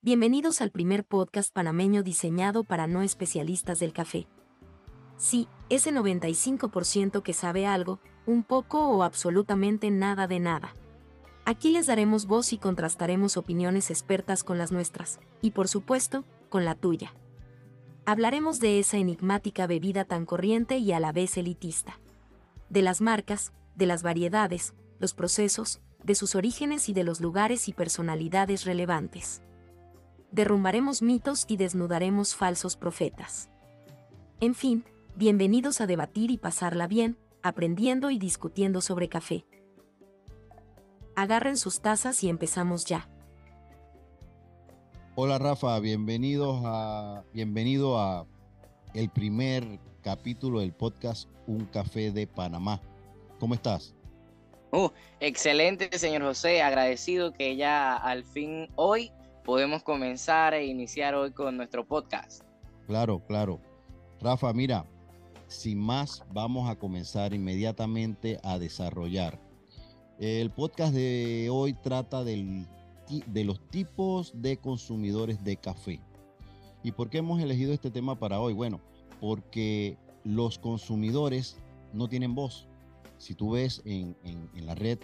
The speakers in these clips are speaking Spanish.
Bienvenidos al primer podcast panameño diseñado para no especialistas del café. Sí, ese 95% que sabe algo, un poco o absolutamente nada de nada. Aquí les daremos voz y contrastaremos opiniones expertas con las nuestras, y por supuesto, con la tuya. Hablaremos de esa enigmática bebida tan corriente y a la vez elitista. De las marcas, de las variedades, los procesos, de sus orígenes y de los lugares y personalidades relevantes. Derrumbaremos mitos y desnudaremos falsos profetas. En fin, bienvenidos a debatir y pasarla bien, aprendiendo y discutiendo sobre café. Agarren sus tazas y empezamos ya. Hola Rafa, bienvenidos a bienvenido a el primer capítulo del podcast Un café de Panamá. ¿Cómo estás? Uh, excelente, señor José. Agradecido que ya al fin hoy podemos comenzar e iniciar hoy con nuestro podcast. Claro, claro. Rafa, mira, sin más, vamos a comenzar inmediatamente a desarrollar. El podcast de hoy trata del, de los tipos de consumidores de café. ¿Y por qué hemos elegido este tema para hoy? Bueno, porque los consumidores no tienen voz si tú ves en, la red,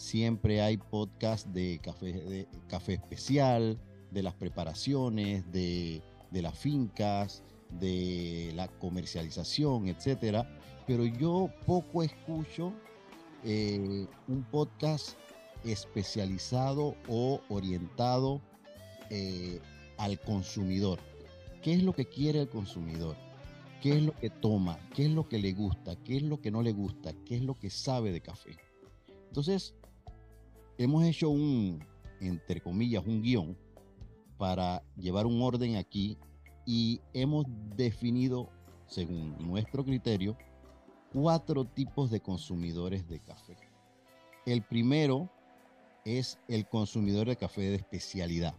siempre hay podcast de café, de café especial, de las preparaciones, de, las fincas, de la comercialización, etcétera. Pero yo poco escucho eh, un podcast especializado o orientado eh, al consumidor. ¿Qué es lo que quiere el consumidor? qué es lo que toma, qué es lo que le gusta, qué es lo que no le gusta, qué es lo que sabe de café. Entonces, hemos hecho un, entre comillas, un guion para llevar un orden aquí y hemos definido, según nuestro criterio, cuatro tipos de consumidores de café. El primero es el consumidor de café de especialidad.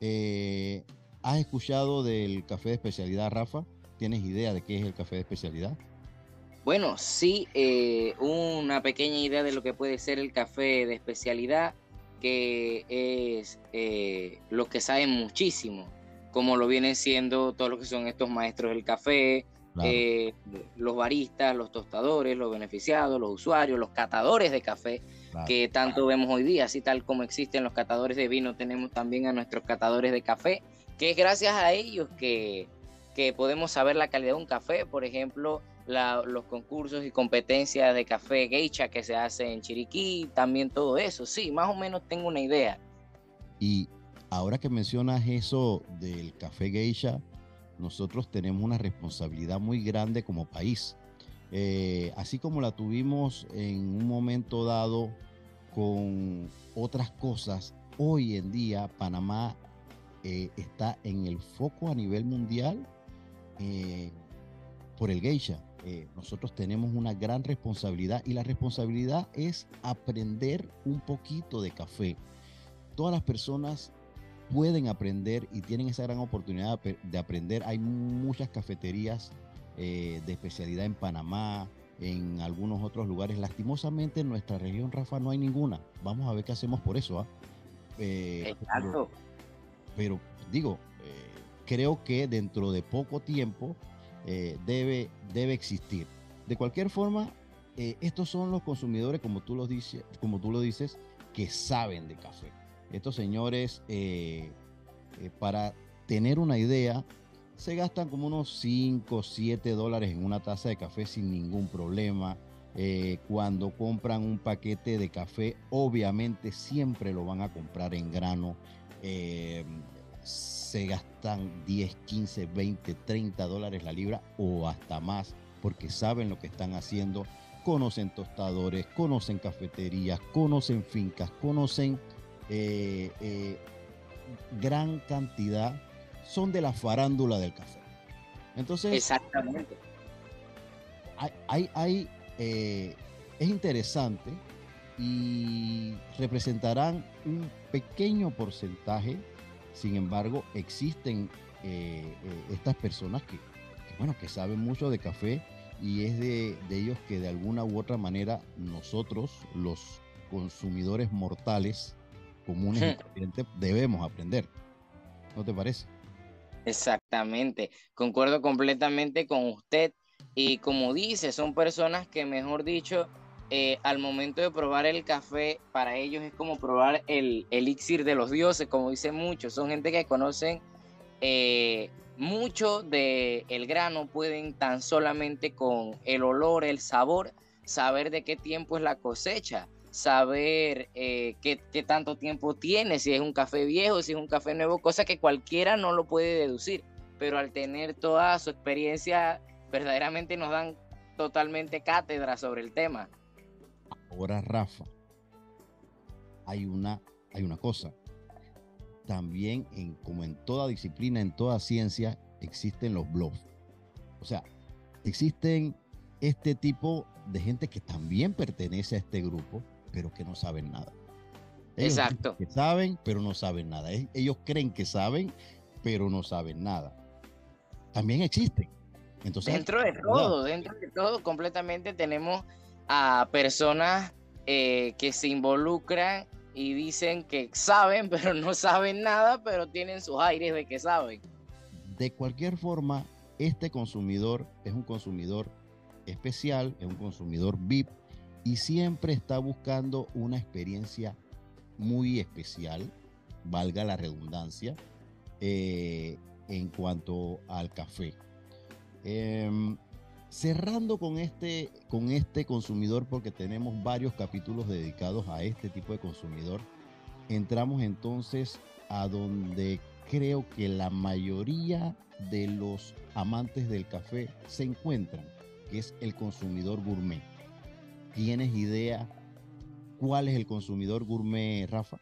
Eh, ¿Has escuchado del café de especialidad, Rafa? ¿Tienes idea de qué es el café de especialidad? Bueno, sí, eh, una pequeña idea de lo que puede ser el café de especialidad, que es eh, los que saben muchísimo, como lo vienen siendo todos los que son estos maestros del café, eh, los baristas, los tostadores, los beneficiados, los usuarios, los catadores de café, que tanto vemos hoy día, así tal como existen los catadores de vino, tenemos también a nuestros catadores de café, que es gracias a ellos que que podemos saber la calidad de un café, por ejemplo, los concursos y competencias de café geisha que se hace en Chiriquí, también todo eso, sí, más o menos tengo una idea. Y ahora que mencionas eso del café geisha, nosotros tenemos una responsabilidad muy grande como país. Eh, así como la tuvimos en un momento dado con otras cosas, hoy en día Panamá eh, está en el foco a nivel mundial eh, por el geisha. Eh, nosotros tenemos una gran responsabilidad y la responsabilidad es aprender un poquito de café. Todas las personas pueden aprender y tienen esa gran oportunidad de aprender. Hay muchas cafeterías eh, de especialidad en Panamá, en algunos otros lugares. Lastimosamente en nuestra región, Rafa, no hay ninguna. Vamos a ver qué hacemos por eso. ¿ah? Exacto. pero digo, creo que dentro de poco tiempo eh, debe, debe existir. De cualquier forma, eh, estos son los consumidores, como tú, lo dices, como tú lo dices, que saben de café. Estos señores, eh, para tener una idea, se gastan como unos 5, 7 dólares en una taza de café sin ningún problema. cuando compran un paquete de café, obviamente siempre lo van a comprar en grano se gastan 10, 15, 20, 30 dólares la libra o hasta más porque saben lo que están haciendo, conocen tostadores, conocen cafeterías, conocen fincas, conocen eh, eh, gran cantidad, son de la farándula del café. Entonces, exactamente. Hay, hay, eh, es interesante y representarán un pequeño porcentaje sin embargo, existen eh, eh, estas personas que, bueno, que saben mucho de café y es de, ellos que de alguna u otra manera nosotros, los consumidores mortales comunes y corrientes debemos aprender. ¿No te parece? Exactamente, concuerdo completamente con usted y como dice, son personas que, mejor dicho, eh, al momento de probar el café, para ellos es como probar el elixir de los dioses, como dicen muchos, son gente que conocen eh, mucho del el grano, pueden tan solamente con el olor, el sabor, saber de qué tiempo es la cosecha saber eh, qué, tanto tiempo tiene, si es un café viejo, si es un café nuevo, cosa que cualquiera no lo puede deducir, pero al tener toda su experiencia, verdaderamente nos dan totalmente cátedra sobre el tema. Ahora, Rafa, hay una, hay una cosa. También, en, como en toda disciplina, en toda ciencia, existen los bluffs. O sea, existen este tipo de gente que también pertenece a este grupo, pero que no saben nada. Exacto. Que saben, pero no saben nada. Ellos creen que saben, pero no saben nada. También existen. Entonces, dentro de todo, dentro de todo, completamente tenemos a personas eh, que se involucran y dicen que saben, pero no saben nada, pero tienen sus aires de que saben. De cualquier forma, este consumidor es un consumidor especial, es un consumidor VIP y siempre está buscando una experiencia muy especial, valga la redundancia, eh, en cuanto al café. Em, cerrando con este, con este consumidor, porque tenemos varios capítulos dedicados a este tipo de consumidor, entramos entonces a donde creo que la mayoría de los amantes del café se encuentran, que es el consumidor gourmet. ¿Tienes idea cuál es el consumidor gourmet, Rafa?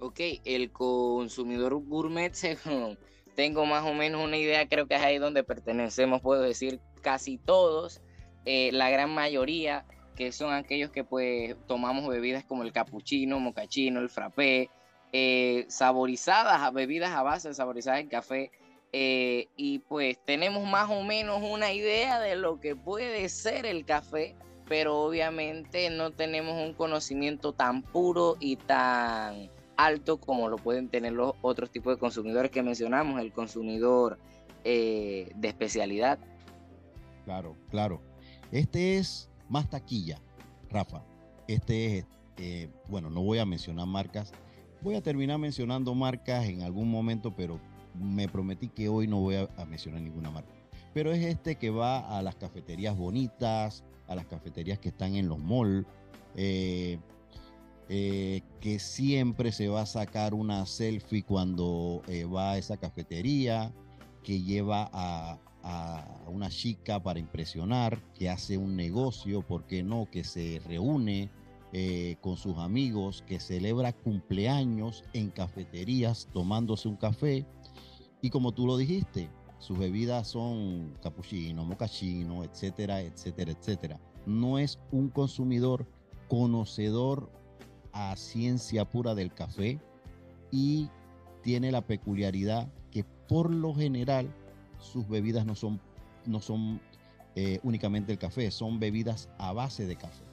Ok, el consumidor gourmet, tengo más o menos una idea, creo que es ahí donde pertenecemos, puedo decir casi todos, eh, la gran mayoría, que son aquellos que pues tomamos bebidas como el cappuccino, mocachino, el frappé, eh, saborizadas, bebidas a base de saborizadas en café, eh, y pues tenemos más o menos una idea de lo que puede ser el café, pero obviamente no tenemos un conocimiento tan puro y tan alto como lo pueden tener los otros tipos de consumidores que mencionamos, el consumidor eh, de especialidad. Claro, claro. Este es más taquilla, Rafa. Este es, eh, bueno, no voy a mencionar marcas. Voy a terminar mencionando marcas en algún momento, pero me prometí que hoy no voy a mencionar ninguna marca. Pero es este que va a las cafeterías bonitas, a las cafeterías que están en los malls, eh, eh, que siempre se va a sacar una selfie cuando va a esa cafetería, que lleva a, una chica para impresionar, que hace un negocio, ¿por qué no? Que se reúne con sus amigos, que celebra cumpleaños en cafeterías tomándose un café. Y como tú lo dijiste, sus bebidas son capuchino, mocachino, etcétera, etcétera, etcétera. No es un consumidor conocedor a ciencia pura del café y tiene la peculiaridad que por lo general sus bebidas no son, no son eh, únicamente el café, son bebidas a base de café.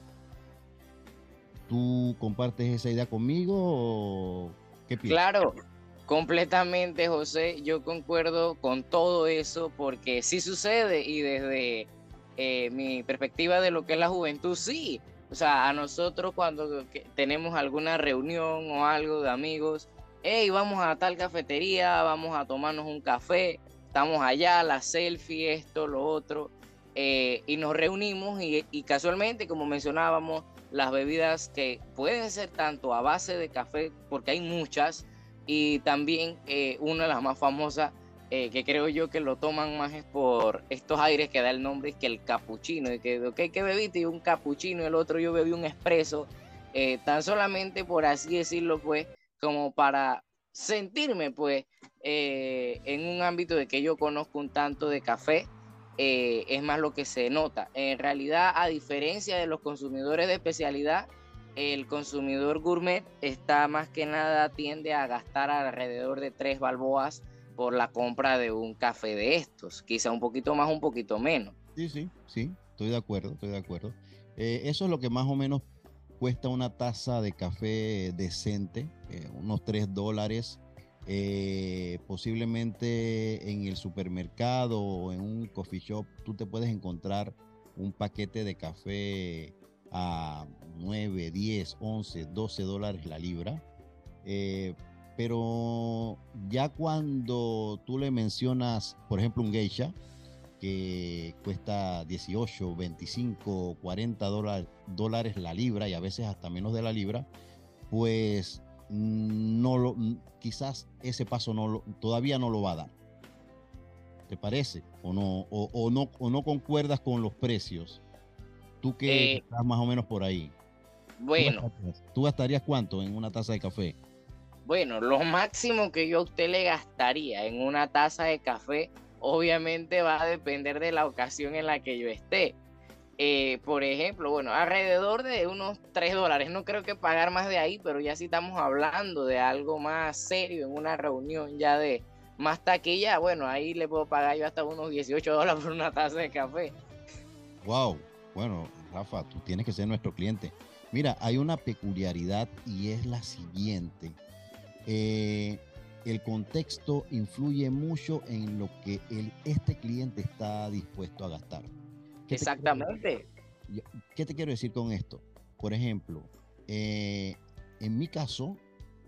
¿Tú compartes esa idea conmigo? Claro, Completamente, José, yo concuerdo con todo eso porque sí sucede y desde eh, mi perspectiva de lo que es la juventud, sí. O sea, a nosotros cuando tenemos alguna reunión o algo de amigos, hey, vamos a tal cafetería, vamos a tomarnos un café, estamos allá, la selfie, esto, lo otro, eh, y nos reunimos y, y casualmente, como mencionábamos, las bebidas que pueden ser tanto a base de café, porque hay muchas, y también eh, una de las más famosas, eh, que creo yo que lo toman más es por estos aires que da el nombre, es que el capuchino, de que, ok, ¿qué bebiste? Y un capuchino, el otro yo bebí un espresso, tan solamente por así decirlo, pues, como para sentirme, pues, en un ámbito de que yo conozco un tanto de café, es más lo que se nota. En realidad, a diferencia de los consumidores de especialidad, el consumidor gourmet está más que nada tiende a gastar alrededor de tres balboas por la compra de un café de estos, quizá un poquito más, un poquito menos. Sí, sí, sí, estoy de acuerdo, estoy de acuerdo. Eh, eso es lo que más o menos cuesta una taza de café decente, eh, unos 3 dólares. Eh, posiblemente en el supermercado o en un coffee shop tú te puedes encontrar un paquete de café a 9, 10, 11, 12 dólares la libra. Eh, pero ya cuando tú le mencionas, por ejemplo, un geisha, que cuesta 18, 25, 40 dólares, la libra y a veces hasta menos de la libra, pues no lo, quizás ese paso no todavía no lo va a dar. ¿Te parece? ¿O no, o, no, o no concuerdas con los precios? Tú que eh, estás más o menos por ahí. Bueno. ¿Tú gastarías cuánto en una taza de café? Bueno, lo máximo que yo a usted le gastaría en una taza de café, obviamente va a depender de la ocasión en la que yo esté. Eh, por ejemplo, bueno, alrededor de unos 3 dólares. No creo que pagar más de ahí, pero ya si estamos hablando de algo más serio en una reunión ya de más taquilla, bueno, ahí le puedo pagar yo hasta unos 18 dólares por una taza de café. Wow, bueno, Rafa, tú tienes que ser nuestro cliente. Mira, hay una peculiaridad y es la siguiente. Eh, el contexto influye mucho en lo que el, este cliente está dispuesto a gastar. Exactamente. ¿Qué te quiero decir con esto? Por ejemplo, eh, en mi caso,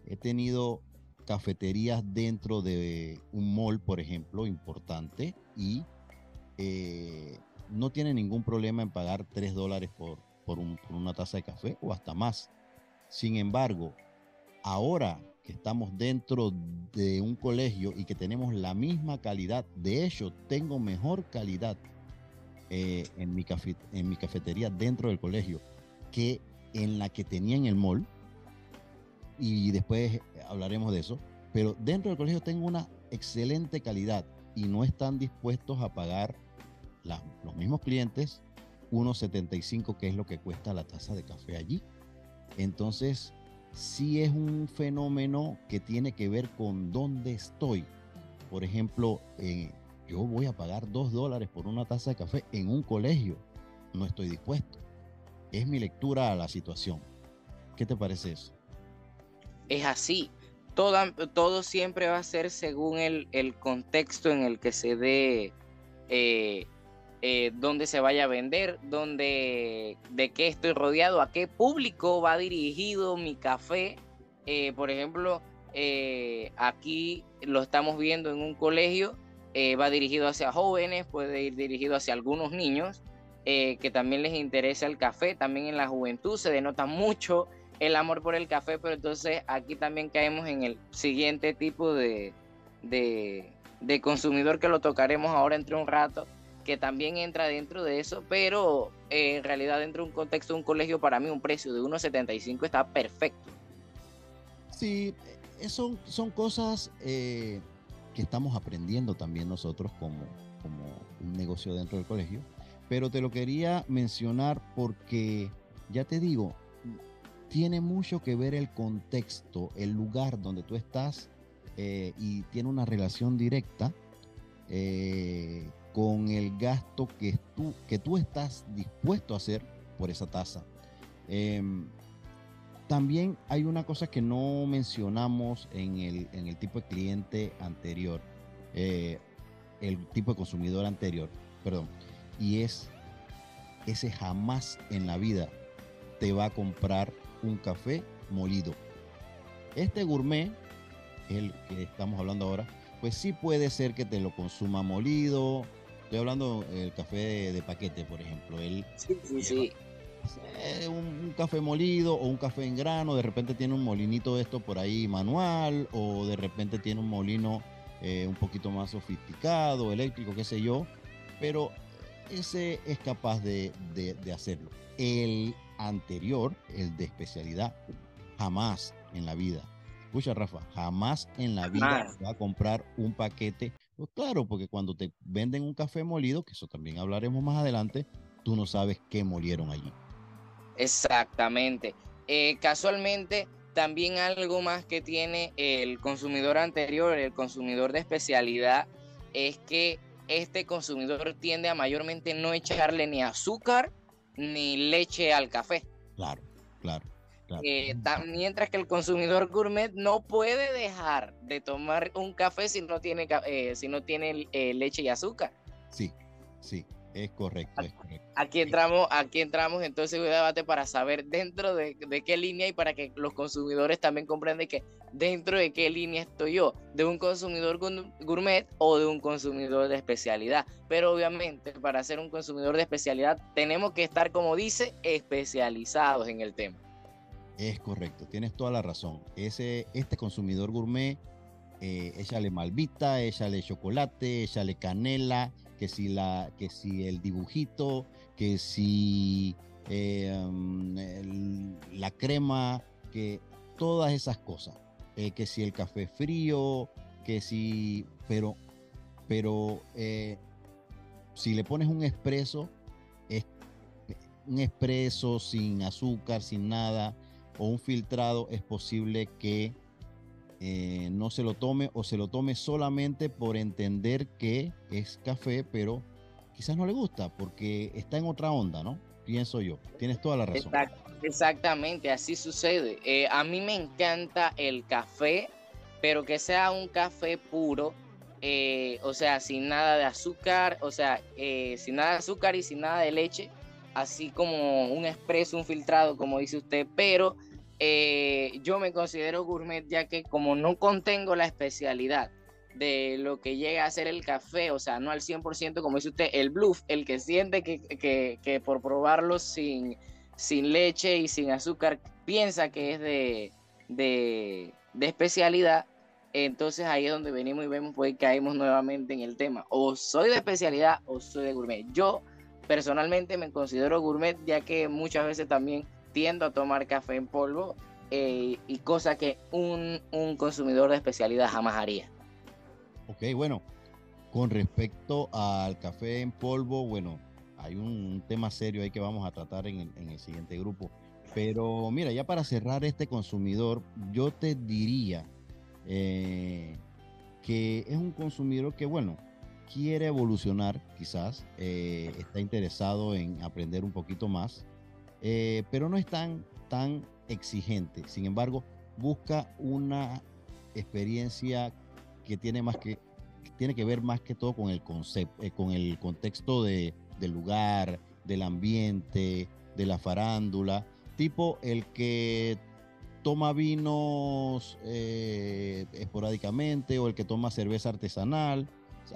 he tenido cafeterías dentro de un mall, por ejemplo, importante, y eh, no tiene ningún problema en pagar 3 dólares por, por una taza de café o hasta más. Sin embargo, ahora estamos dentro de un colegio y que tenemos la misma calidad, de hecho, tengo mejor calidad eh, en, mi en mi cafetería dentro del colegio que en la que tenía en el mall. Y después hablaremos de eso. Pero dentro del colegio tengo una excelente calidad y no están dispuestos a pagar los mismos clientes 1.75 que es lo que cuesta la taza de café allí. Entonces, sí es un fenómeno que tiene que ver con dónde estoy. Por ejemplo, eh, yo voy a pagar dos dólares por una taza de café en un colegio. No estoy dispuesto. Es mi lectura a la situación. ¿Qué te parece eso? Es así. Todo, todo siempre va a ser según el, contexto en el que se dé eh, eh, dónde se vaya a vender, dónde, de qué estoy rodeado, a qué público va dirigido mi café. Eh, por ejemplo, eh, aquí lo estamos viendo en un colegio, va dirigido hacia jóvenes, puede ir dirigido hacia algunos niños que también les interesa el café, también en la juventud se denota mucho el amor por el café, pero entonces aquí también caemos en el siguiente tipo de, de, de consumidor que lo tocaremos ahora entre un rato, que también entra dentro de eso, pero eh, en realidad dentro de un contexto de un colegio para mí un precio de 1,75 está perfecto. Sí, eh, son, son cosas eh, que estamos aprendiendo también nosotros como, como un negocio dentro del colegio, pero te lo quería mencionar porque, ya te digo, tiene mucho que ver el contexto, el lugar donde tú estás y tiene una relación directa con el gasto que tú, que tú estás dispuesto a hacer por esa tasa. Em, también hay una cosa que no mencionamos en el, en el tipo de cliente anterior, eh, el tipo de consumidor anterior, perdón, y es ese jamás en la vida te va a comprar un café molido. Este gourmet, el que estamos hablando ahora, pues sí puede ser que te lo consuma molido, Estoy hablando del café de, paquete, por ejemplo. Él sí, sí, sí. Un, café molido o un café en grano, de repente tiene un molinito de esto por ahí manual o de repente tiene un molino eh, un poquito más sofisticado, eléctrico, qué sé yo, pero ese es capaz de, de hacerlo. El anterior, el de especialidad, jamás en la vida. Escucha, Rafa, jamás en la vida va a comprar un paquete pues claro, porque cuando te venden un café molido, que eso también hablaremos más adelante, tú no sabes qué molieron allí. Exactamente. Eh, casualmente, también algo más que tiene el consumidor anterior, el consumidor de especialidad, es que este consumidor tiende a mayormente no echarle ni azúcar ni leche al café. Claro, Claro. Eh, mientras que el consumidor gourmet no puede dejar de tomar un café si no tiene, eh, si no tiene eh, leche y azúcar. Sí, sí, es correcto, es correcto. Aquí entramos, aquí entramos entonces en un debate para saber dentro de, qué línea y para que los consumidores también comprendan que dentro de qué línea estoy yo, de un consumidor gourmet o de un consumidor de especialidad. Pero obviamente para ser un consumidor de especialidad tenemos que estar, como dice, especializados en el tema. Es correcto, tienes toda la razón. Ese, este consumidor gourmet, eh, échale malvita, échale chocolate, échale canela, que si, la, que si el dibujito, que si eh, mm, la crema, que todas esas cosas. Eh, que si el café frío, que si, pero, pero eh, si le pones un expreso, es, un expreso sin azúcar, sin nada, o un filtrado, es posible que eh, no se lo tome o se lo tome solamente por entender que es café, pero quizás no le gusta porque está en otra onda, ¿no? Pienso yo. Tienes toda la razón. exactamente, así sucede. Eh, a mí me encanta el café, pero que sea un café puro. Eh, o sea, sin nada de azúcar, o sea, sin nada de azúcar y sin nada de leche, así como un expreso, un filtrado, como dice usted, pero eh, yo me considero gourmet ya que como no contengo la especialidad de lo que llega a ser el café, o sea, no al 100% como dice usted, el bluff, el que siente que, por probarlo sin, sin leche y sin azúcar piensa que es de, de, especialidad, entonces ahí es donde venimos y vemos pues caemos nuevamente en el tema, o soy de especialidad o soy de gourmet. Yo personalmente me considero gourmet ya que muchas veces también tiendo a tomar café en polvo eh, y cosa que un, consumidor de especialidad jamás haría. Ok, bueno, con respecto al café en polvo, bueno, hay un, tema serio ahí que vamos a tratar en el, siguiente grupo. Pero mira, ya para cerrar este consumidor, yo te diría eh, que es un consumidor que, bueno, quiere evolucionar, quizás, eh, está interesado en aprender un poquito más, eh, pero no es tan, tan exigente. Sin embargo, busca una experiencia que tiene más que tiene que ver más que todo con el concepto, eh, con el contexto de, del lugar, del ambiente, de la farándula, tipo el que toma vinos eh, esporádicamente o el que toma cerveza artesanal. O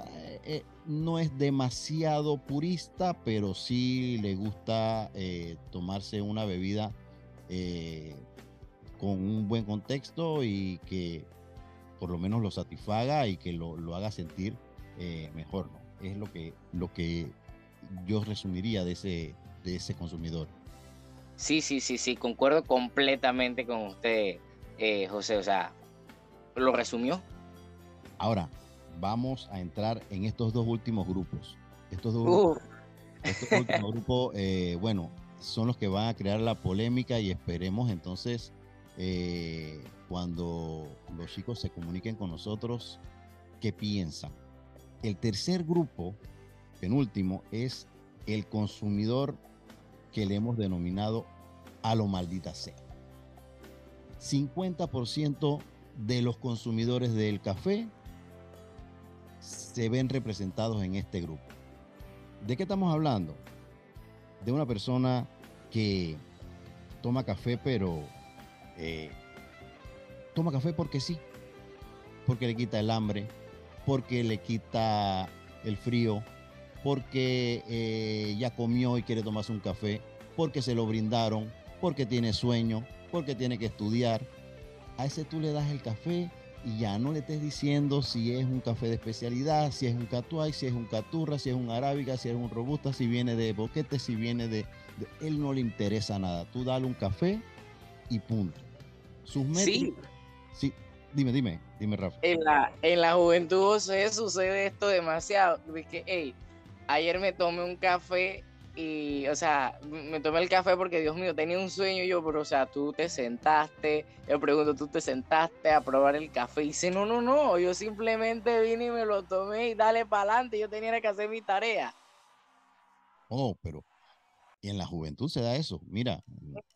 no es demasiado purista, pero sí le gusta eh, tomarse una bebida eh, con un buen contexto y que por lo menos lo satisfaga y que lo, haga sentir eh, mejor. ¿no? Es lo que, lo que yo resumiría de ese, de ese consumidor. Sí, sí, sí, sí, concuerdo completamente con usted, José. O sea, lo resumió. Ahora, vamos a entrar en estos dos últimos grupos. Estos dos últimos grupos, eh, bueno, son los que van a crear la polémica y esperemos entonces eh, cuando los chicos se comuniquen con nosotros, qué piensan. El tercer grupo, penúltimo, es el consumidor que le hemos denominado a lo maldita sea. 50% de los consumidores del café se ven representados en este grupo. ¿De qué estamos hablando? De una persona que toma café, pero eh, toma café porque sí, porque le quita el hambre, porque le quita el frío, porque eh, ya comió y quiere tomarse un café, porque se lo brindaron, porque tiene sueño, porque tiene que estudiar. A ese tú le das el café y ya no le estés diciendo si es un café de especialidad, si es un catuay, si es un caturra, si es un arábica, si es un robusta, si viene de boquete, si viene de, Él no le interesa nada. Tú dale un café y punto. Sus Sí. Sí, dime, dime, dime, Rafa. En la, en la juventud sucede esto demasiado. Que, hey, ayer me tomé un café y, o sea, me tomé el café porque, Dios mío, tenía un sueño yo, pero, o sea, tú te sentaste, yo pregunto, tú te sentaste a probar el café y dice, no, no, no, yo simplemente vine y me lo tomé y dale para adelante, yo tenía que hacer mi tarea. Oh, pero, en la juventud se da eso, mira.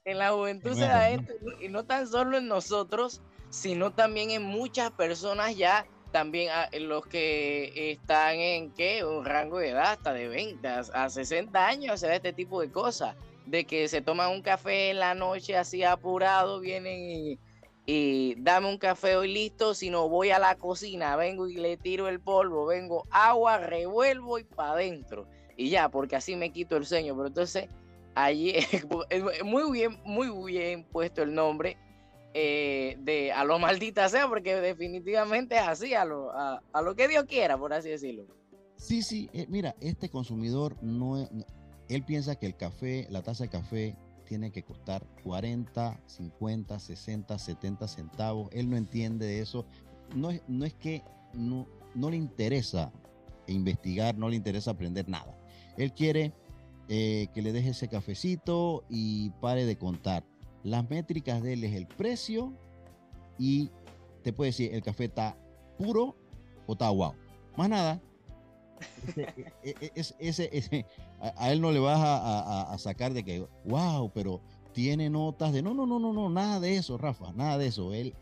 En la juventud se da esto, y no tan solo en nosotros, sino también en muchas personas ya, también en los que están en ¿qué? un rango de edad hasta de 20 a 60 años se este tipo de cosas, de que se toman un café en la noche así apurado, vienen y, y dame un café hoy listo, si no voy a la cocina, vengo y le tiro el polvo, vengo agua, revuelvo y para adentro y ya, porque así me quito el sueño. Pero entonces, allí muy bien, muy bien puesto el nombre eh, de a lo maldita sea, porque definitivamente es así, a lo, a, lo que Dios quiera, por así decirlo. Sí, sí, eh, mira, este consumidor no, él piensa que el café, la taza de café tiene que costar 40, 50, 60, 70 centavos. Él no entiende de eso. No es, no es que no, no le interesa investigar, no le interesa aprender nada. Él quiere eh, que le deje ese cafecito y pare de contar. Las métricas de él es el precio y te puede decir el café está puro o está guau. Más nada. Ese, e, e, a, él no le vas a, sacar de que, wow, pero tiene notas de no, no, no, no, no, nada de eso, Rafa, nada de eso. Él,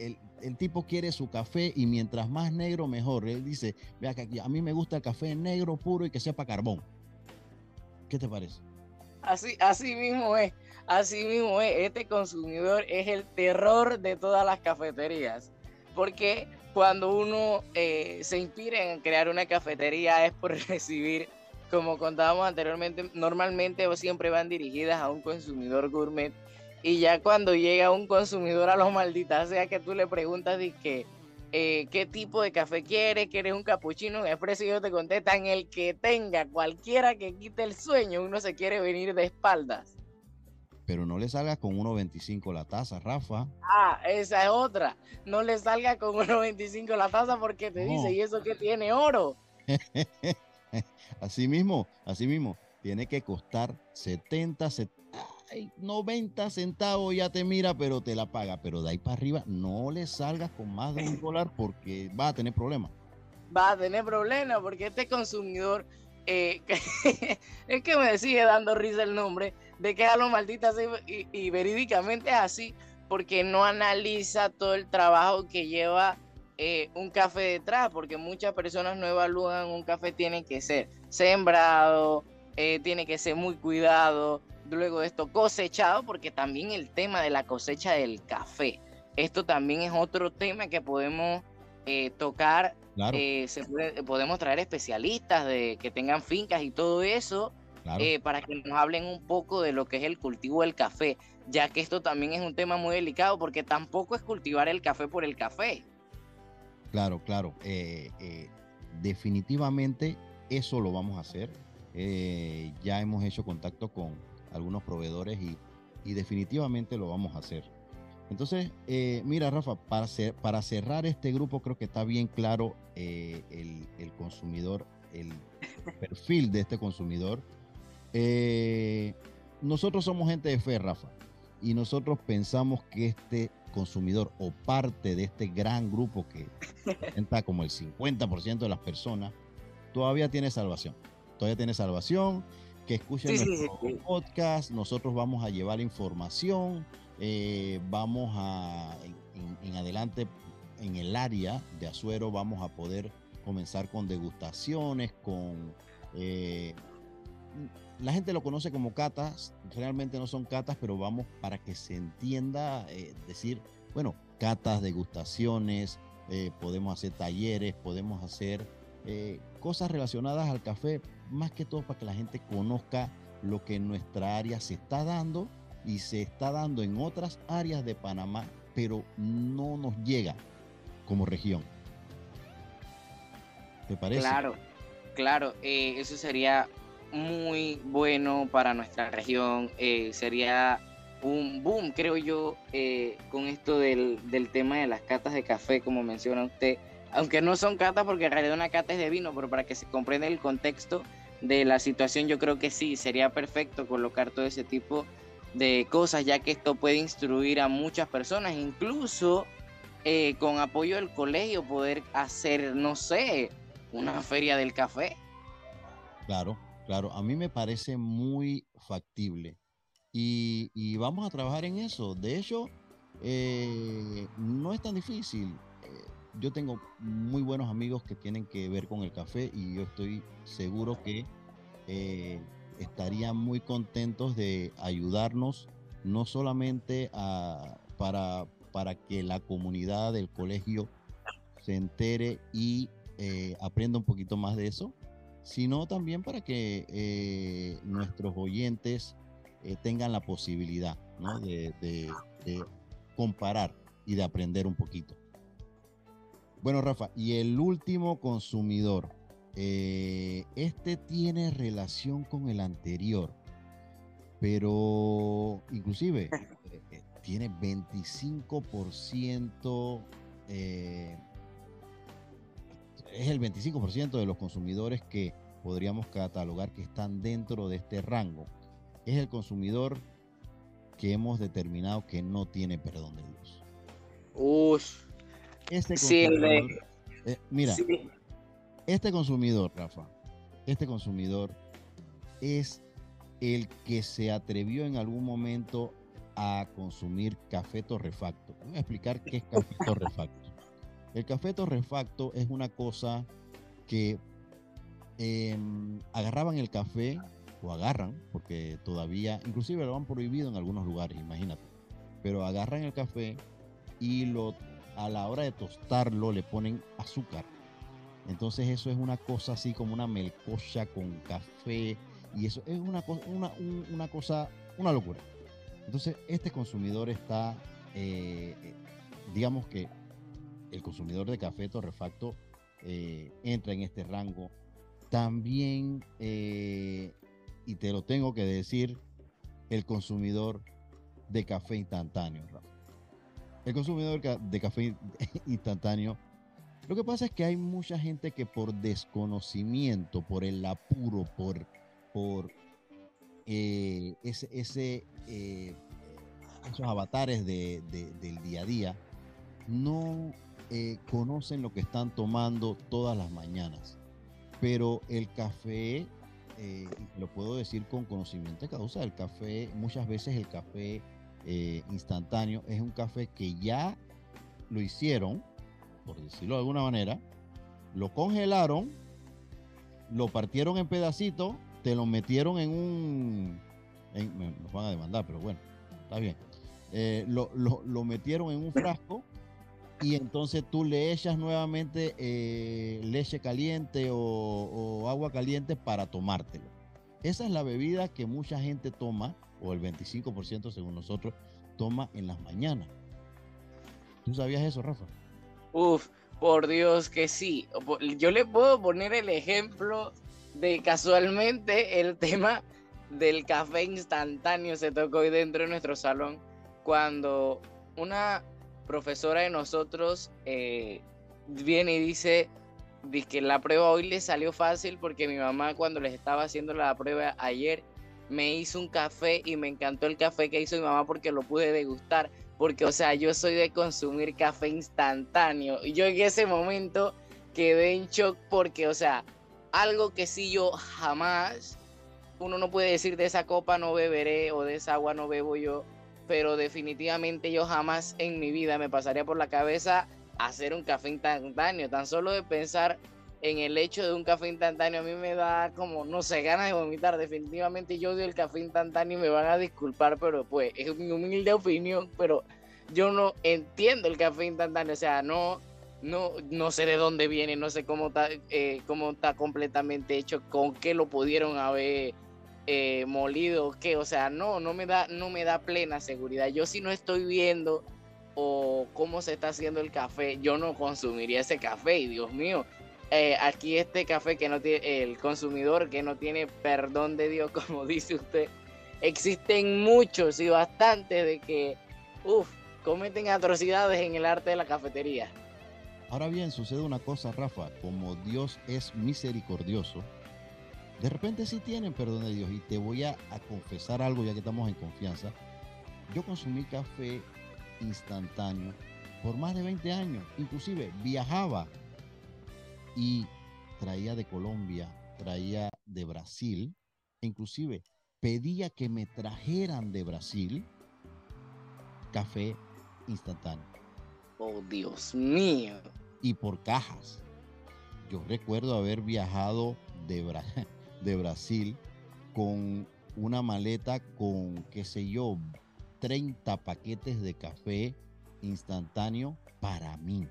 el tipo quiere su café y mientras más negro, mejor. Él dice, vea que a mí me gusta el café negro puro y que sepa carbón. ¿Qué te parece? Así, así mismo es, así mismo es. Este consumidor es el terror de todas las cafeterías, porque cuando uno eh, se inspira en crear una cafetería es por recibir, como contábamos anteriormente, normalmente o siempre van dirigidas a un consumidor gourmet. Y ya cuando llega un consumidor a los malditas, sea que tú le preguntas de que eh, qué tipo de café quieres, quieres un capuchino, un expreso, y ellos te contestan el que tenga, cualquiera que quite el sueño, uno se quiere venir de espaldas. Pero no le salga con 1.25 la taza, Rafa. Ah, esa es otra. No le salga con 1.25 la taza porque te dice, ¿y eso que tiene oro? así mismo, así mismo. Tiene que costar 70, 70 90 centavos ya te mira, pero te la paga. Pero de ahí para arriba no le salgas con más de un dólar porque va a tener problemas. Va a tener problemas porque este consumidor, eh, es que me sigue dando risa el nombre, de que a lo maldita y, verídicamente es así, porque no analiza todo el trabajo que lleva eh, un café detrás, porque muchas personas no evalúan un café tiene que ser sembrado, eh, tiene que ser muy cuidado, luego de esto cosechado, porque también el tema de la cosecha del café, esto también es otro tema que podemos eh, tocar, eh, se podemos traer especialistas de que tengan fincas y todo eso, eh, para que nos hablen un poco de lo que es el cultivo del café, ya que esto también es un tema muy delicado, porque tampoco es cultivar el café por el café. Claro, claro. definitivamente eso lo vamos a hacer. ya hemos hecho contacto con, algunos proveedores y, definitivamente lo vamos a hacer. Entonces, eh, mira, Rafa, para, para cerrar este grupo, creo que está bien claro eh, el, consumidor, el perfil de este consumidor. Eh, nosotros somos gente de fe, Rafa, y nosotros pensamos que este consumidor o parte de este gran grupo que representa como el 50% de las personas, todavía tiene salvación. Todavía tiene salvación que escuchen nuestro podcast. Nosotros vamos a llevar información, eh, vamos a, en, adelante, en el área de Azuero, vamos a poder comenzar con degustaciones, con... Eh, la gente lo conoce como catas, realmente no son catas, pero vamos para que se entienda, eh, decir, bueno, catas, degustaciones, podemos hacer talleres, podemos hacer cosas relacionadas al café, más que todo para que la gente conozca lo que en nuestra área se está dando y se está dando en otras áreas de Panamá, pero no nos llega como región. ¿Te parece? Claro, claro, eh, eso sería muy bueno para nuestra región, eh, sería un boom, creo yo, eh, con esto del, del tema de las catas de café, como menciona usted aunque no son catas porque en realidad una cata es de vino, pero para que se comprenda el contexto de la situación, yo creo que sí, sería perfecto colocar todo ese tipo de cosas, ya que esto puede instruir a muchas personas, incluso eh, con apoyo del colegio, poder hacer, no sé, una feria del café. Claro, Claro, a mí me parece muy factible y, vamos a trabajar en eso. De hecho, eh, no es tan difícil. Eh, yo tengo muy buenos amigos que tienen que ver con el café y yo estoy seguro que eh, estarían muy contentos de ayudarnos, no solamente para, para que la comunidad del colegio se entere y aprenda un poquito más de eso, sino también para que nuestros oyentes eh, tengan la posibilidad de, comparar y de aprender un poquito. Bueno, Rafa, y el último consumidor, eh, este tiene relación con el anterior, pero inclusive eh, tiene 25%, es el 25% de los consumidores que podríamos catalogar que están dentro de este rango es el consumidor que hemos determinado que no tiene perdón de Dios. Uf. Este consumidor, eh, mira, este consumidor, Rafa, este consumidor es el que se atrevió en algún momento a consumir café torrefacto. Voy a explicar qué es café torrefacto. El café torrefacto es una cosa que em, agarraban el café, agarran, porque todavía, inclusive lo han prohibido en algunos lugares, imagínate, pero agarran el café y lo, a la hora de tostarlo le ponen azúcar. Entonces eso es una cosa así como una melcocha con café y eso es una, una, cosa, una locura. Entonces este consumidor está, eh, digamos que el consumidor de café torrefacto eh, entra en este rango. También eh, y te lo tengo que decir, el consumidor de café instantáneo. El consumidor de café instantáneo. Lo que pasa es que hay mucha gente que por desconocimiento, por el apuro, por, por eh, ese, esos avatares de, del día a día, no eh, conocen lo que están tomando todas las mañanas. Pero el café eh, lo puedo decir con conocimiento de causa, el café, muchas veces el café eh, instantáneo es un café que ya lo hicieron, por decirlo de alguna manera, lo congelaron, lo partieron en pedacitos, te lo metieron en un... nos van a demandar, pero bueno, está bien. Lo metieron en un frasco y entonces tú le echas nuevamente eh, leche caliente o, agua caliente para tomártelo. Esa es la bebida que mucha gente toma, o el 25% según nosotros, toma en las mañanas. ¿Tú sabías eso, Rafa? Uf, por Dios que sí. Yo le puedo poner el ejemplo de casualmente el tema del café instantáneo se tocó hoy dentro de nuestro salón cuando una profesora de nosotros eh, viene y dice, que la prueba hoy le salió fácil porque mi mamá cuando les estaba haciendo la prueba ayer me hizo un café y me encantó el café que hizo mi mamá porque lo pude degustar. Porque, o sea, yo soy de consumir café instantáneo. Y yo en ese momento quedé en shock porque, o sea, algo que sí yo jamás, uno no puede decir de esa copa no beberé o de esa agua no bebo yo pero definitivamente yo jamás en mi vida me pasaría por la cabeza hacer un café instantáneo. Tan solo de pensar en el hecho de un café instantáneo a mí me da como, no sé, ganas de vomitar. Definitivamente yo odio el café instantáneo y me van a disculpar, pero pues es mi humilde opinión, pero yo no entiendo el café instantáneo. O sea, no, no, no sé de dónde viene, no sé cómo está, eh, cómo está completamente hecho, con qué lo pudieron haber eh, molido, que, o sea, no, no me da, no me da plena seguridad. Yo si no estoy viendo o cómo se está haciendo el café, yo no consumiría ese café. Y Dios mío, eh, aquí este café que no tiene, el consumidor que no tiene perdón de Dios, como dice usted, existen muchos y bastantes de que, uff, cometen atrocidades en el arte de la cafetería. Ahora bien, sucede una cosa, Rafa, como Dios es misericordioso, de repente sí tienen perdón de Dios y te voy a, confesar algo ya que estamos en confianza. Yo consumí café instantáneo por más de 20 años. Inclusive viajaba y traía de Colombia traía de Brasil, inclusive pedía que me trajeran de Brasil café instantáneo. Oh, Dios mío. Y por cajas. Yo recuerdo haber viajado de, de Brasil con una maleta con, qué sé yo, 30 paquetes de café instantáneo para mí.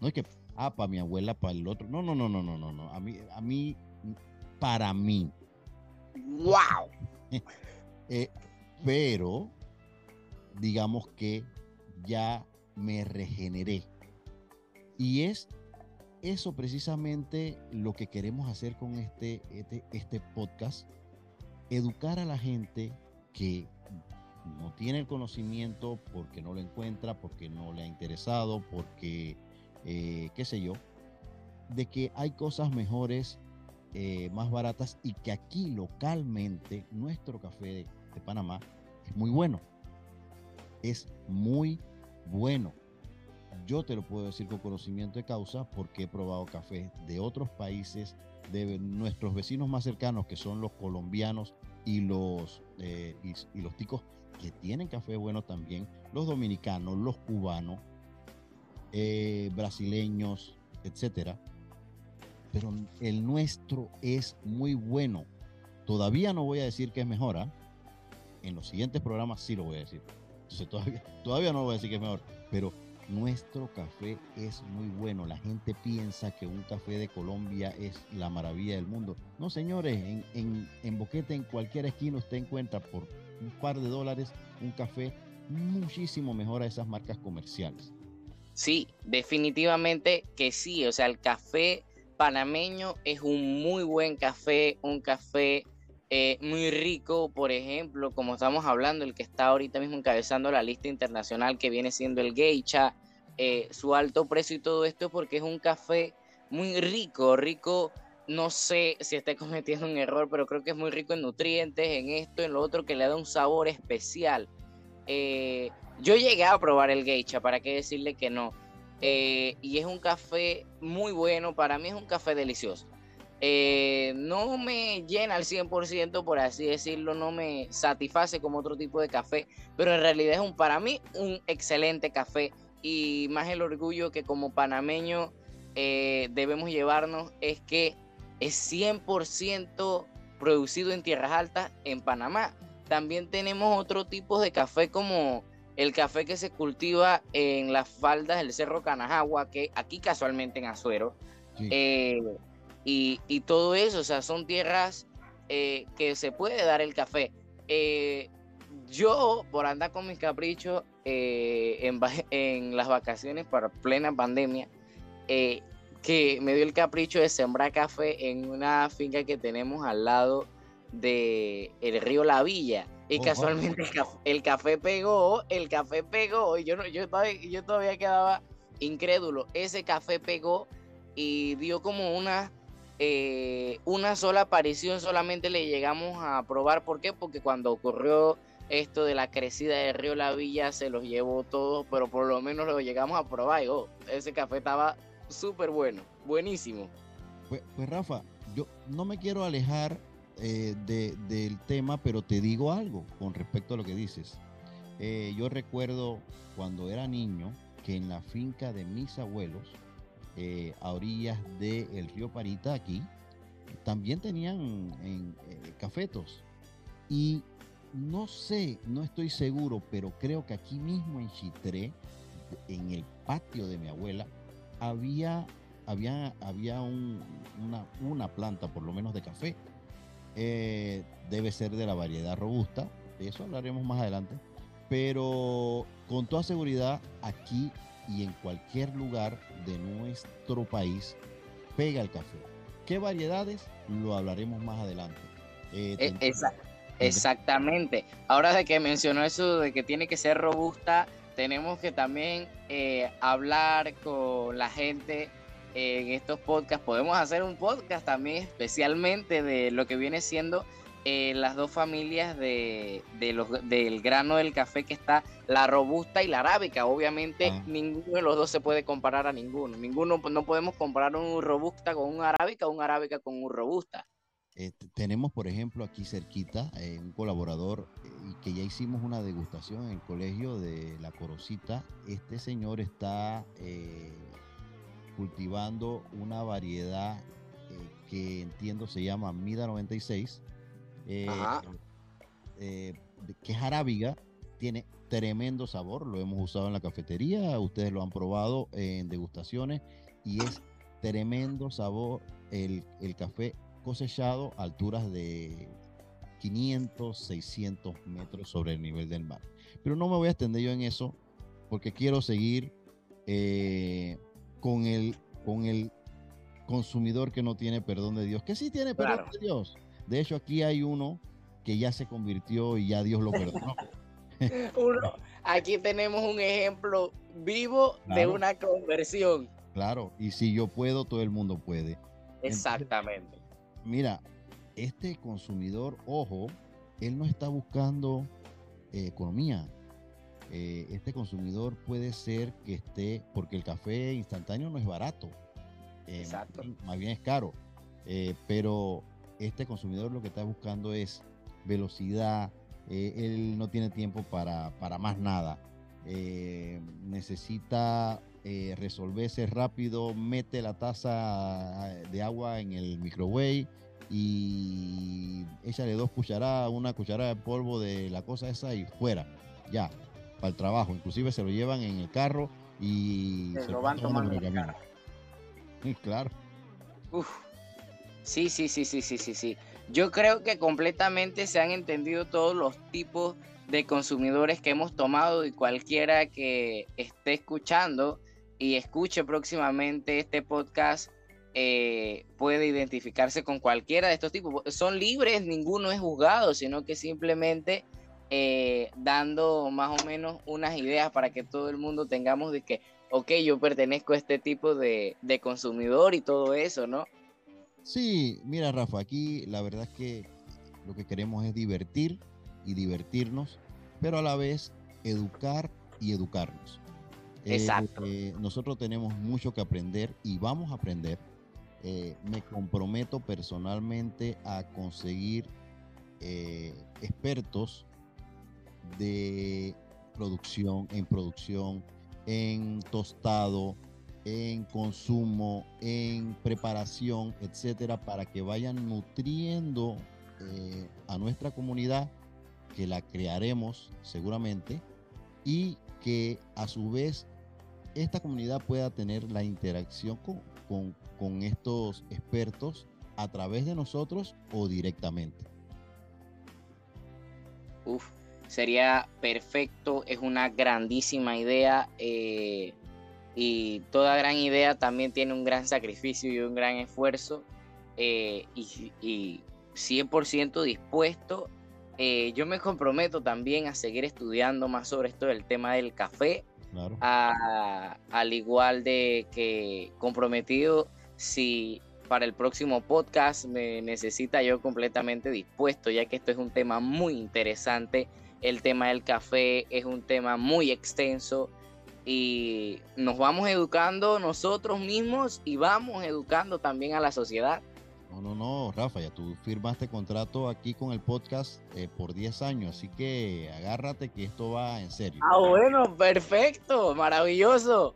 No es que, ah, para mi abuela, para el otro. No, no, no, no, no, no, no. A mí, a mí, para mí. ¡Wow! Eh, pero, digamos que ya me regeneré. Y es eso precisamente lo que queremos hacer con este, este, este podcast. Educar a la gente que no tiene el conocimiento porque no lo encuentra, porque no le ha interesado, porque eh, qué sé yo, de que hay cosas mejores, eh, más baratas y que aquí localmente nuestro café de, de Panamá es muy bueno. Es muy bueno. Yo te lo puedo decir con conocimiento de causa porque he probado café de otros países, de nuestros vecinos más cercanos que son los colombianos y los, eh, y, los ticos que tienen café bueno también, los dominicanos, los cubanos, eh, brasileños, etcétera. Pero el nuestro es muy bueno. Todavía no voy a decir que es mejor. ¿ah? En los siguientes programas sí lo voy a decir. Entonces todavía, todavía no voy a decir que es mejor. Pero nuestro café es muy bueno. La gente piensa que un café de Colombia es la maravilla del mundo. No, señores, en, en, en Boquete, en cualquier esquina, usted encuentra por un par de dólares un café muchísimo mejor a esas marcas comerciales. Sí, definitivamente que sí. O sea, el café panameño es un muy buen café, un café eh, muy rico, por ejemplo, como estamos hablando, el que está ahorita mismo encabezando la lista internacional que viene siendo el Geisha, eh, su alto precio y todo esto, porque es un café muy rico, rico, no sé si estoy cometiendo un error, pero creo que es muy rico en nutrientes, en esto, en lo otro, que le da un sabor especial. Eh, yo llegué a probar el Geisha, para qué decirle que no. y es un café muy bueno, para mí es un café delicioso. Eh, no me llena al 100%, por así decirlo, no me satisface como otro tipo de café, pero en realidad es un, para mí un excelente café y más el orgullo que como panameño eh, debemos llevarnos es que es 100% producido en tierras altas en Panamá. También tenemos otro tipo de café como el café que se cultiva en las faldas del Cerro Canajagua, que aquí casualmente en Azuero. Eh, y, todo eso, o sea, son tierras eh, que se puede dar el café. Eh, yo, por andar con mis caprichos eh, en, en, las vacaciones para plena pandemia, que me dio el capricho de sembrar café en una finca que tenemos al lado del el río La Villa. Y casualmente el café, pegó, el café pegó, y yo, no, yo, todavía, yo todavía quedaba incrédulo. Ese café pegó y dio como una eh, una sola aparición solamente le llegamos a probar. ¿Por qué? Porque cuando ocurrió esto de la crecida del río La Villa se los llevó todos, pero por lo menos lo llegamos a probar oh, ese café estaba súper bueno, buenísimo. Pues, pues, Rafa, yo no me quiero alejar eh, del tema, pero te digo algo con respecto a lo que dices. Eh, yo recuerdo cuando era niño que en la finca de mis abuelos, eh, a orillas del río Parita aquí, también tenían en, eh, cafetos. Y no sé, no estoy seguro, pero creo que aquí mismo en Chitré, en el patio de mi abuela, había, había, había una, una, planta, por lo menos de café. Eh, debe ser de la variedad robusta, de eso hablaremos más adelante. Pero con toda seguridad, aquí y en cualquier lugar de nuestro país pega el café. ¿Qué variedades? Lo hablaremos más adelante. Eh, e, exactamente. Ahora de que mencionó eso de que tiene que ser robusta, tenemos que también eh, hablar con la gente en estos podcasts. Podemos hacer un podcast también especialmente de lo que viene siendo eh, las dos familias de, los, del grano del café que está la robusta y la arábica. Obviamente ah. ninguno de los dos se puede comparar a ninguno. Ninguno no podemos comparar un robusta con un arábica o un arábica con un robusta. Eh, tenemos, por ejemplo, aquí cerquita eh, un colaborador y que ya hicimos una degustación en el colegio de La Corosita. Este señor está cultivando una variedad que entiendo se llama Mida 96 eh, eh, que es arábiga, tiene tremendo sabor, lo hemos usado en la cafetería, ustedes lo han probado en degustaciones y es tremendo sabor el, café cosechado a alturas de 500, 600 metros sobre el nivel del mar. Pero no me voy a extender yo en eso porque quiero seguir eh, con, el, con el consumidor que no tiene perdón de Dios, que sí tiene perdón de Dios. De hecho, aquí hay uno que ya se convirtió y ya Dios lo perdonó. uno, aquí tenemos un ejemplo vivo de una conversión. Claro, y si yo puedo, todo el mundo puede. Exactamente. mira, este consumidor, ojo, él no está buscando eh, economía. Eh, este consumidor puede ser que esté, porque el café instantáneo no es barato. Eh, Exacto. Más bien es caro. pero este consumidor lo que está buscando es velocidad, eh, él no tiene tiempo para, más nada, eh, necesita eh, resolverse rápido, mete la taza de agua en el microwave y échale dos cucharadas, una cucharada de polvo de la cosa esa y fuera, ya, para el trabajo, inclusive se lo llevan en el carro y se, lo van tomando en el camino. Claro. Uf. Sí, sí, sí, sí, sí, sí, sí. Yo creo que completamente se han entendido todos los tipos de consumidores que hemos tomado y cualquiera que esté escuchando y escuche próximamente este podcast eh, puede identificarse con cualquiera de estos tipos. Son libres, ninguno es juzgado, sino que simplemente eh, dando más o menos unas ideas para que todo el mundo tengamos de que, ok, yo pertenezco a este tipo de, de consumidor y todo eso, ¿no? Sí, mira Rafa, aquí la verdad es que lo que queremos es divertir y divertirnos, pero a la vez educar y educarnos. Eh, Exacto. Eh, nosotros tenemos mucho que aprender y vamos a aprender. Eh, me comprometo personalmente a conseguir expertos de producción, en producción, en tostado, en consumo, en preparación, etcétera, para que vayan nutriendo eh, a nuestra comunidad, que la crearemos seguramente, y que a su vez esta comunidad pueda tener la interacción con, con estos expertos a través de nosotros o directamente. Uf, sería perfecto, es una grandísima idea. Eh, y toda gran idea también tiene un gran sacrificio y un gran esfuerzo eh, y, 100% dispuesto. Eh, yo me comprometo también a seguir estudiando más sobre esto del tema del café, al igual de que comprometido si para el próximo podcast me necesita yo completamente dispuesto, ya que esto es un tema muy interesante. El tema del café es un tema muy extenso y nos vamos educando nosotros mismos y vamos educando también a la sociedad. No, no, no, Rafa, ya tú firmaste contrato aquí con el podcast eh, por 10 años, así que agárrate que esto va en serio. Ah, bueno, perfecto, maravilloso.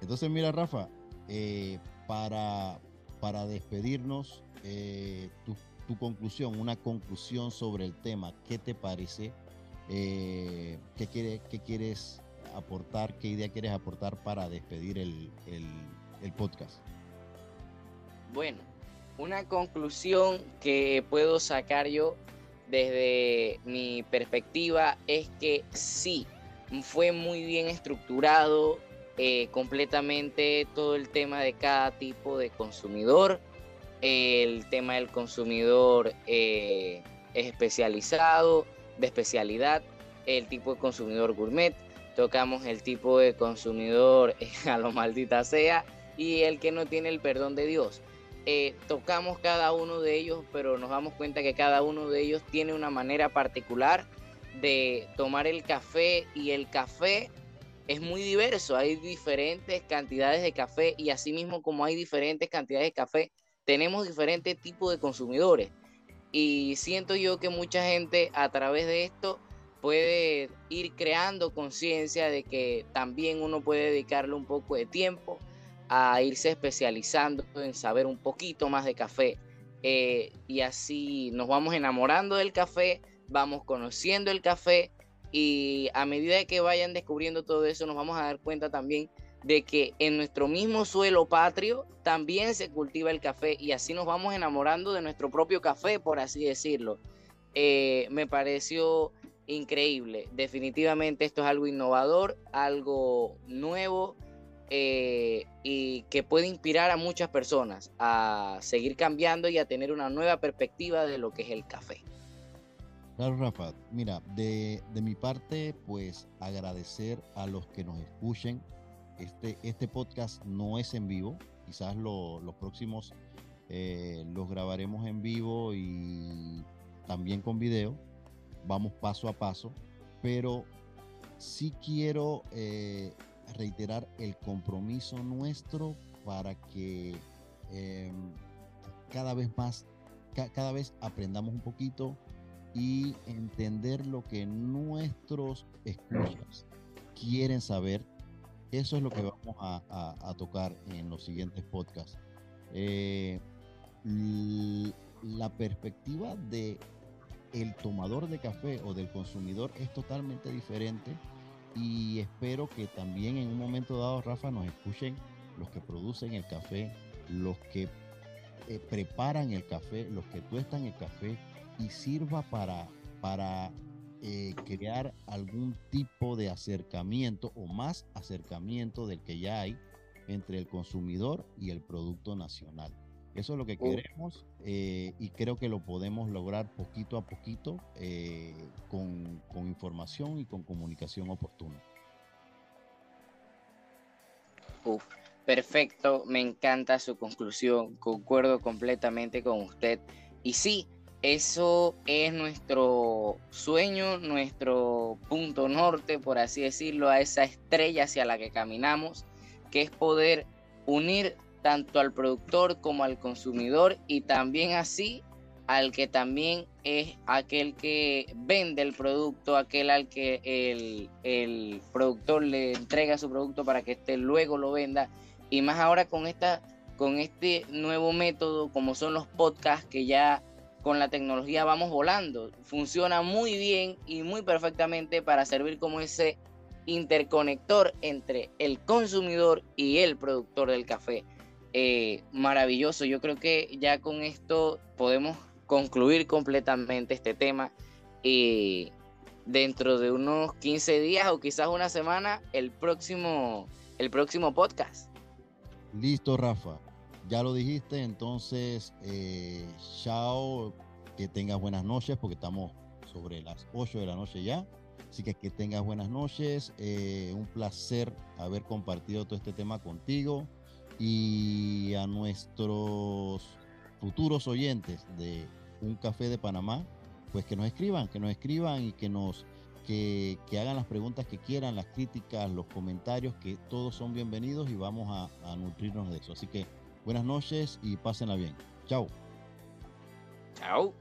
Entonces, mira, Rafa, eh, para, para despedirnos, eh, tu, conclusión, una conclusión sobre el tema, ¿qué te parece? ¿qué, quiere, ¿Qué quieres aportar, qué idea quieres aportar para despedir el, podcast? Bueno, una conclusión que puedo sacar yo desde mi perspectiva es que sí, fue muy bien estructurado eh, completamente todo el tema de cada tipo de consumidor. el tema del consumidor eh, es especializado, de especialidad, el tipo de consumidor gourmet, tocamos el tipo de consumidor a lo maldita sea y el que no tiene el perdón de Dios. eh, tocamos cada uno de ellos, pero nos damos cuenta que cada uno de ellos tiene una manera particular de tomar el café y el café es muy diverso, hay diferentes cantidades de café y asimismo como hay diferentes cantidades de café, tenemos diferentes tipos de consumidores. Y siento yo que mucha gente a través de esto puede ir creando conciencia de que también uno puede dedicarle un poco de tiempo a irse especializando en saber un poquito más de café. Eh, y así nos vamos enamorando del café, vamos conociendo el café y a medida que vayan descubriendo todo eso nos vamos a dar cuenta también de que en nuestro mismo suelo patrio también se cultiva el café y así nos vamos enamorando de nuestro propio café, por así decirlo. Eh, me pareció increíble. Definitivamente esto es algo innovador, algo nuevo eh, y que puede inspirar a muchas personas a seguir cambiando y a tener una nueva perspectiva de lo que es el café. Claro, Rafa. Mira, de, mi parte, pues agradecer a los que nos escuchen. Este, este podcast no es en vivo, quizás los próximos eh, los grabaremos en vivo y también con video vamos paso a paso, pero sí quiero eh, reiterar el compromiso nuestro para que em, cada vez más, cada vez aprendamos un poquito y entender lo que nuestros escuchas quieren saber. Eso es lo que vamos a, tocar en los siguientes podcasts. Eh, la perspectiva de el tomador de café o del consumidor es totalmente diferente y espero que también en un momento dado, Rafa, nos escuchen los que producen el café, los que eh, preparan el café, los que tuestan el café y sirva para, para eh, crear algún tipo de acercamiento o más acercamiento del que ya hay entre el consumidor y el producto nacional. Eso es lo que queremos eh, y creo que lo podemos lograr poquito a poquito eh, con, información y con comunicación oportuna. perfecto, me encanta su conclusión, concuerdo completamente con usted. Y sí, eso es nuestro sueño, nuestro punto norte, por así decirlo, a esa estrella hacia la que caminamos, que es poder unir tanto al productor como al consumidor y también así al que también es aquel que vende el producto, aquel al que el, productor le entrega su producto para que éste luego lo venda. Y más ahora con, esta, con este nuevo método, como son los podcasts, que ya con la tecnología vamos volando. Funciona muy bien y muy perfectamente para servir como ese interconector entre el consumidor y el productor del café. Eh, maravilloso. Yo creo que ya con esto podemos concluir completamente este tema. Y dentro de unos 15 días o quizás una semana, el próximo, el próximo podcast. Listo, Rafa. Ya lo dijiste, entonces, eh, chao, que tengas buenas noches, porque estamos sobre las 8 de la noche ya. Así que que tengas buenas noches. Eh, un placer haber compartido todo este tema contigo y a nuestros futuros oyentes de Un Café de Panamá, pues que nos escriban, que nos escriban y que nos que, hagan las preguntas que quieran, las críticas, los comentarios, que todos son bienvenidos y vamos a, a nutrirnos de eso. Así que buenas noches y pásenla bien. Chao. Chao.